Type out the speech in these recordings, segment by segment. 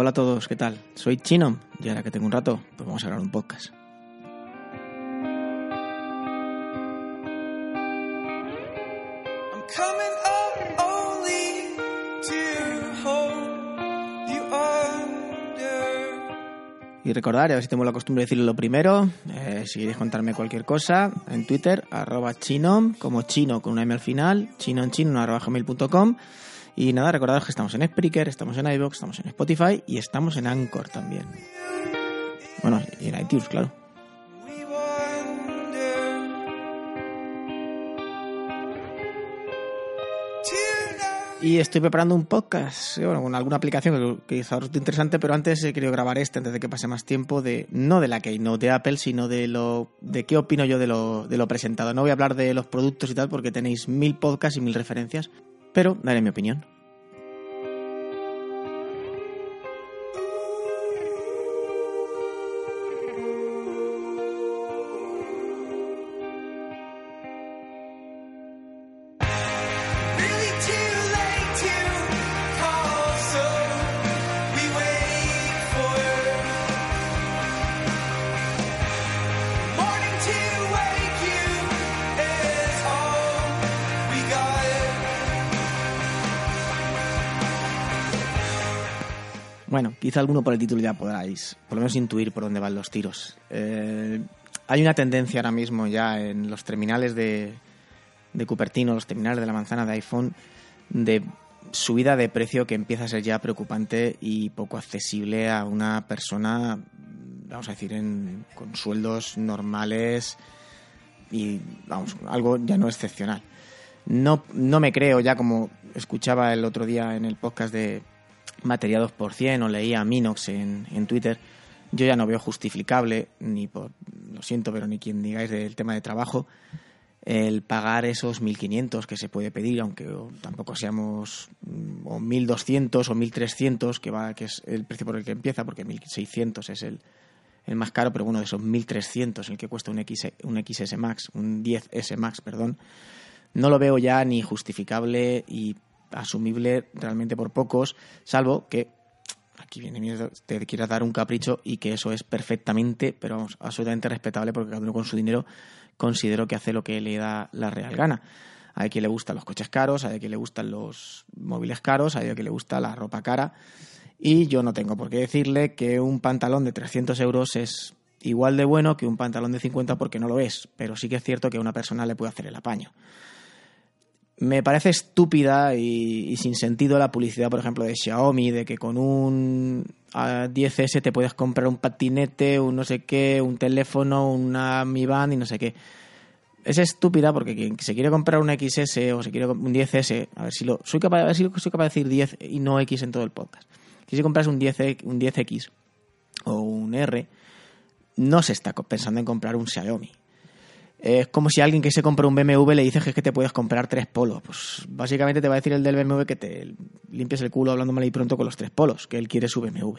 hola a todos, ¿qué tal? Soy Chino y ahora que tengo un rato, pues vamos a grabar un podcast. Y recordar, a ver si tengo la costumbre de decirlo lo primero, eh, si queréis contarme cualquier cosa, en Twitter, arroba chinom, como chino con una M al final, chino en chino, arroba gmail.com. Y nada, recordaros que estamos en Spreaker, estamos en iVoox, estamos en Spotify y estamos en Anchor también. Bueno, y en iTunes, claro. Y estoy preparando un podcast, eh, con alguna aplicación que quizá resulte interesante, pero antes he querido grabar este antes de que pase más tiempo, de no de la Keynote de Apple, sino de lo de qué opino yo de lo, de lo presentado. No voy a hablar de los productos y tal, porque tenéis mil podcasts y mil referencias, pero daré mi opinión. Quizá alguno por el título ya podáis, por lo menos intuir por dónde van los tiros. Eh, hay una tendencia ahora mismo ya en los terminales de, de Cupertino, los terminales de la manzana de iPhone, de subida de precio que empieza a ser ya preocupante y poco accesible a una persona, vamos a decir, en- con sueldos normales y, vamos, algo ya no excepcional. No, no me creo ya como escuchaba el otro día en el podcast de Materia 2% o leía Minox en, en Twitter, yo ya no veo justificable, ni por, lo siento, pero ni quien digáis del tema de trabajo, el pagar esos 1.500 que se puede pedir, aunque tampoco seamos mm, o 1.200 o 1.300, que, va, que es el precio por el que empieza, porque 1.600 es el, el más caro, pero bueno, de esos 1.300, el que cuesta un, X, un XS Max, un 10S Max, perdón, no lo veo ya ni justificable y asumible realmente por pocos, salvo que aquí viene miedo, te quieras dar un capricho y que eso es perfectamente, pero vamos, absolutamente respetable porque cada uno con su dinero considero que hace lo que le da la real gana. Hay quien le gustan los coches caros, hay quien le gustan los móviles caros, hay quien le gusta la ropa cara. Y yo no tengo por qué decirle que un pantalón de 300 euros es igual de bueno que un pantalón de 50 porque no lo es, pero sí que es cierto que a una persona le puede hacer el apaño. Me parece estúpida y, sin sentido la publicidad, por ejemplo, de Xiaomi, de que con un ah, 10S te puedes comprar un patinete, un no sé qué, un teléfono, una Mi Band y no sé qué. Es estúpida porque quien se quiere comprar un XS o se quiere un 10S, a ver si lo soy capaz, a ver si soy capaz de decir 10 y no X en todo el podcast. Si se compras un 10 un 10X o un R, no se está pensando en comprar un Xiaomi. Es como si alguien que se compra un BMW le dices que es que te puedes comprar tres polos. Pues básicamente te va a decir el del BMW que te limpies el culo hablando mal y pronto con los tres polos, que él quiere su BMW.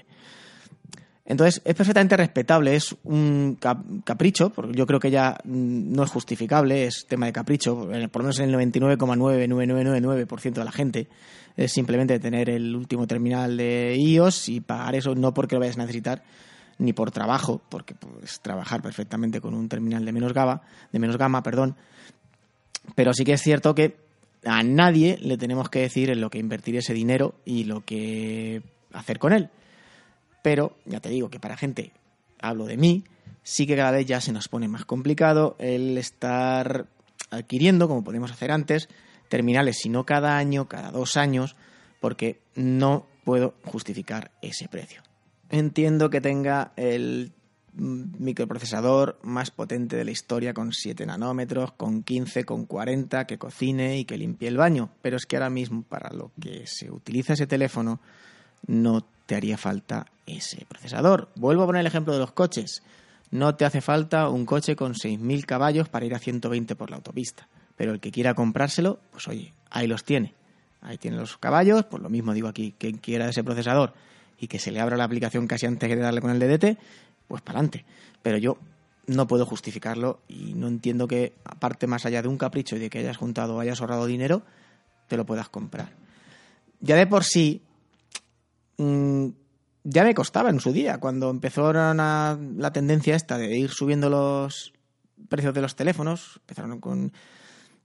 Entonces, es perfectamente respetable, es un cap- capricho, porque yo creo que ya mm, no es justificable, es tema de capricho, eh, por lo menos en el 99,99999% de la gente, es simplemente tener el último terminal de iOS y pagar eso no porque lo vayas a necesitar, ni por trabajo, porque puedes trabajar perfectamente con un terminal de menos gama, de menos gama, perdón. Pero sí que es cierto que a nadie le tenemos que decir en lo que invertir ese dinero y lo que hacer con él. Pero ya te digo que para gente, hablo de mí, sí que cada vez ya se nos pone más complicado el estar adquiriendo, como podemos hacer antes, terminales, si no cada año, cada dos años, porque no puedo justificar ese precio. Entiendo que tenga el microprocesador más potente de la historia con 7 nanómetros, con 15, con 40, que cocine y que limpie el baño, pero es que ahora mismo para lo que se utiliza ese teléfono no te haría falta ese procesador. Vuelvo a poner el ejemplo de los coches. No te hace falta un coche con 6.000 caballos para ir a 120 por la autopista. Pero el que quiera comprárselo, pues oye, ahí los tiene. Ahí tiene los caballos, pues lo mismo digo aquí, quien quiera ese procesador y que se le abra la aplicación casi antes de darle con el DDT, pues para adelante. Pero yo no puedo justificarlo y no entiendo que, aparte más allá de un capricho y de que hayas juntado o hayas ahorrado dinero, te lo puedas comprar. Ya de por sí, mm, ya me costaba en su día, cuando empezaron a- la tendencia esta de ir subiendo los precios de los teléfonos, empezaron con...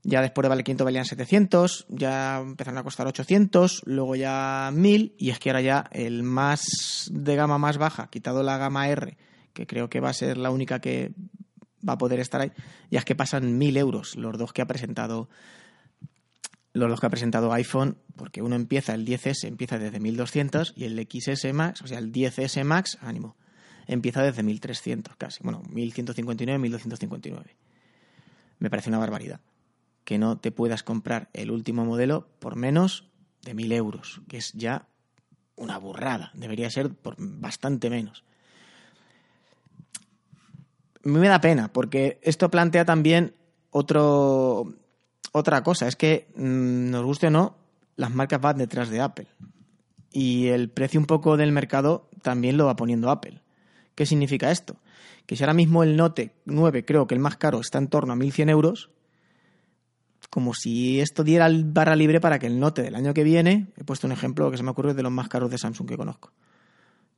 Ya después de vale 500 valían 700, ya empezaron a costar 800, luego ya 1000 y es que ahora ya el más de gama más baja, quitado la gama R, que creo que va a ser la única que va a poder estar ahí, ya es que pasan 1000 euros los dos que ha presentado los dos que ha presentado iPhone, porque uno empieza, el 10S empieza desde 1200 y el XS Max, o sea, el 10S Max, ánimo, empieza desde 1300 casi, bueno, 1159, 1259. Me parece una barbaridad que no te puedas comprar el último modelo por menos de 1000 euros, que es ya una burrada, debería ser por bastante menos. Me da pena, porque esto plantea también otro, otra cosa, es que mm, nos guste o no, las marcas van detrás de Apple. Y el precio un poco del mercado también lo va poniendo Apple. ¿Qué significa esto? Que si ahora mismo el Note 9, creo que el más caro, está en torno a 1.100 euros, como si esto diera barra libre para que el Note del año que viene, he puesto un ejemplo que se me ocurre de los más caros de Samsung que conozco,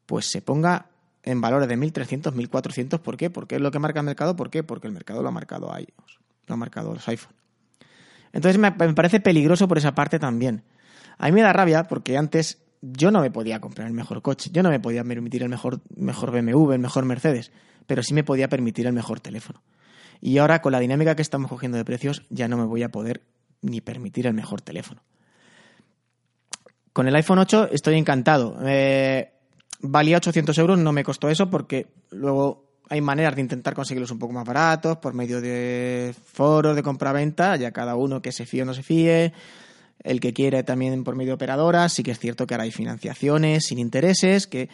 pues se ponga en valores de 1.300, 1.400. ¿Por qué? Porque es lo que marca el mercado. ¿Por qué? Porque el mercado lo ha marcado iOS, lo ha marcado los iPhone. Entonces me, me parece peligroso por esa parte también. A mí me da rabia porque antes yo no me podía comprar el mejor coche, yo no me podía permitir el mejor, mejor BMW, el mejor Mercedes, pero sí me podía permitir el mejor teléfono. Y ahora con la dinámica que estamos cogiendo de precios ya no me voy a poder ni permitir el mejor teléfono. Con el iPhone 8 estoy encantado. Eh, valía 800 euros, no me costó eso porque luego hay maneras de intentar conseguirlos un poco más baratos por medio de foros de compra-venta, ya cada uno que se fíe o no se fíe. El que quiere también por medio de operadoras. Sí que es cierto que ahora hay financiaciones sin intereses que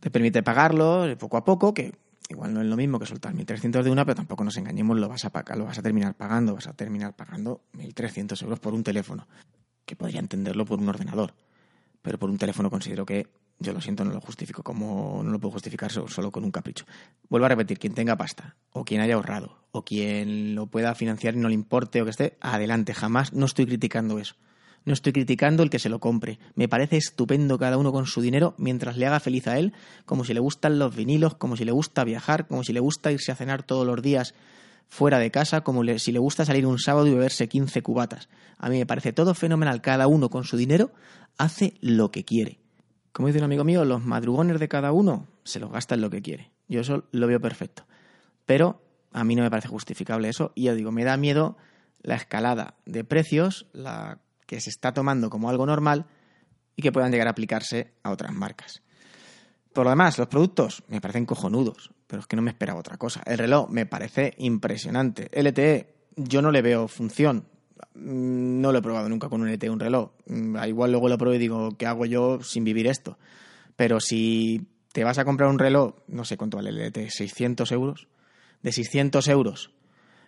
te permite pagarlo poco a poco, que igual no es lo mismo que soltar 1.300 de una, pero tampoco nos engañemos, lo vas a pagar, lo vas a terminar pagando, vas a terminar pagando 1.300 euros por un teléfono, que podría entenderlo por un ordenador, pero por un teléfono considero que yo lo siento, no lo justifico como no lo puedo justificar so- solo con un capricho. Vuelvo a repetir, quien tenga pasta, o quien haya ahorrado, o quien lo pueda financiar y no le importe o que esté, adelante, jamás no estoy criticando eso. No estoy criticando el que se lo compre. Me parece estupendo cada uno con su dinero mientras le haga feliz a él, como si le gustan los vinilos, como si le gusta viajar, como si le gusta irse a cenar todos los días fuera de casa, como si le gusta salir un sábado y beberse 15 cubatas. A mí me parece todo fenomenal. Cada uno con su dinero hace lo que quiere. Como dice un amigo mío, los madrugones de cada uno se los gasta en lo que quiere. Yo eso lo veo perfecto. Pero a mí no me parece justificable eso. Y ya digo, me da miedo la escalada de precios, la que se está tomando como algo normal y que puedan llegar a aplicarse a otras marcas. Por lo demás, los productos me parecen cojonudos, pero es que no me esperaba otra cosa. El reloj me parece impresionante. LTE, yo no le veo función. Mm, No lo he probado nunca con un LTE, un reloj. Mm, Igual luego lo pruebo y digo, ¿qué hago yo sin vivir esto? Pero si te vas a comprar un reloj, no sé cuánto vale el LTE, 600 euros. De 600 euros,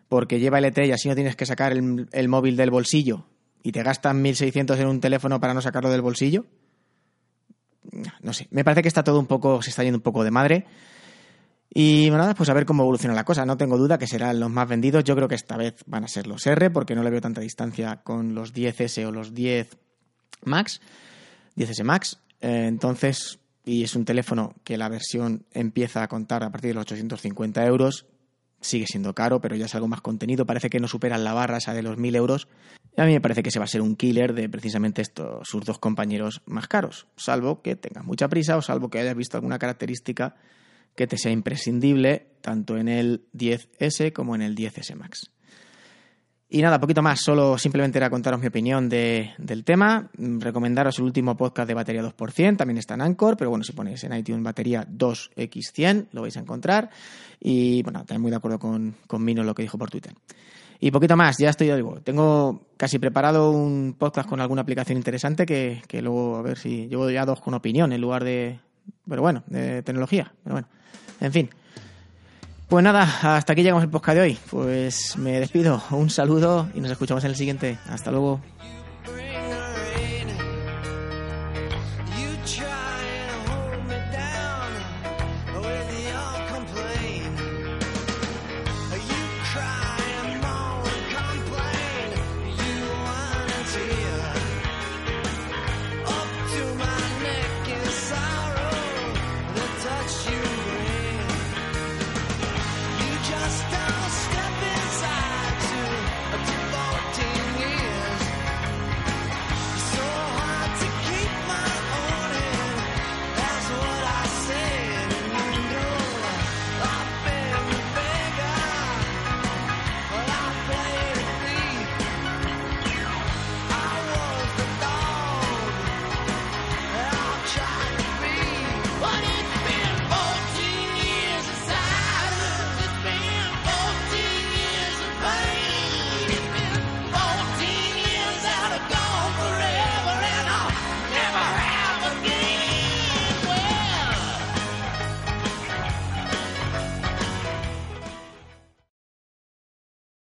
porque lleva LTE y así no tienes que sacar el, el móvil del bolsillo y te gastan 1.600 en un teléfono para no sacarlo del bolsillo. No sé, me parece que está todo un poco, se está yendo un poco de madre. Y nada, pues a ver cómo evoluciona la cosa. No tengo duda que serán los más vendidos. Yo creo que esta vez van a ser los R, porque no le veo tanta distancia con los 10S o los 10 Max, 10S Max. Eh, entonces, y es un teléfono que la versión empieza a contar a partir de los 850 euros. Sigue siendo caro, pero ya es algo más contenido. Parece que no superan la barra esa de los 1000 euros. A mí me parece que se va a ser un killer de precisamente estos, sus dos compañeros más caros. Salvo que tengas mucha prisa o salvo que hayas visto alguna característica que te sea imprescindible tanto en el 10S como en el 10S Max. Y nada, poquito más, solo simplemente era contaros mi opinión de- del tema, recomendaros el último podcast de batería 2%, también está en Anchor, pero bueno, si ponéis en iTunes batería 2X100 lo vais a encontrar. Y bueno, también muy de acuerdo con, con Mino lo que dijo por Twitter. Y poquito más, ya estoy, ya digo, tengo casi preparado un podcast con alguna aplicación interesante que, que luego a ver si llevo ya dos con opinión en lugar de, pero bueno, de tecnología, pero bueno, en fin. Pues nada, hasta aquí llegamos el podcast de hoy. Pues me despido, un saludo y nos escuchamos en el siguiente. Hasta luego.